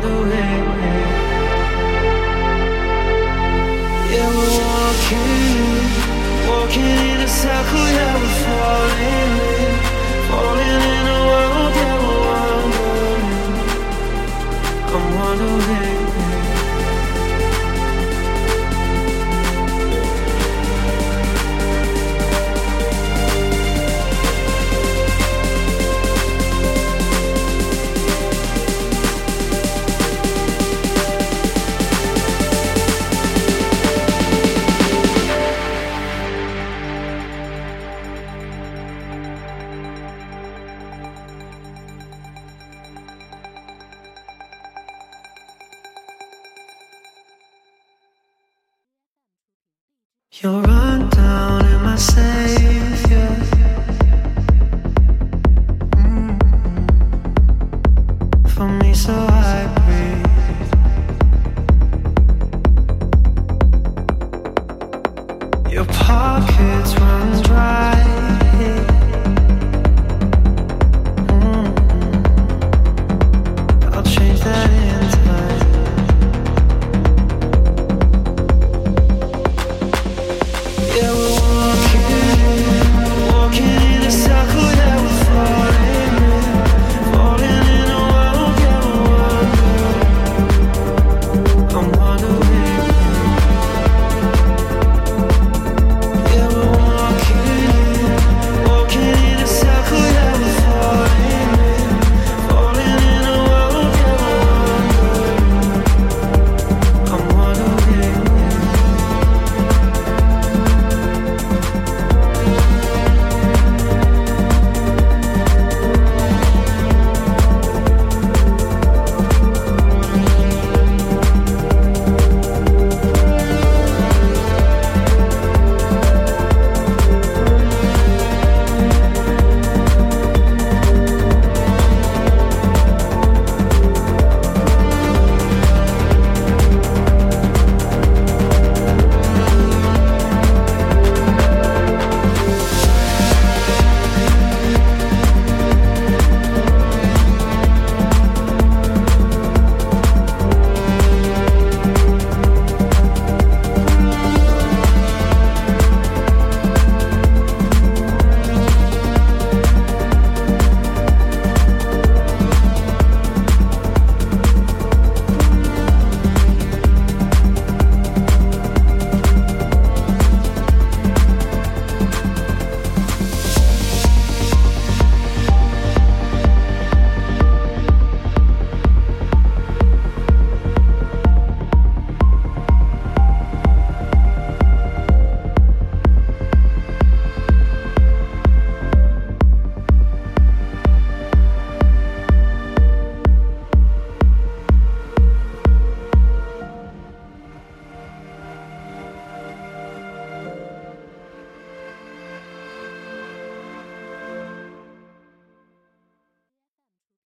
the way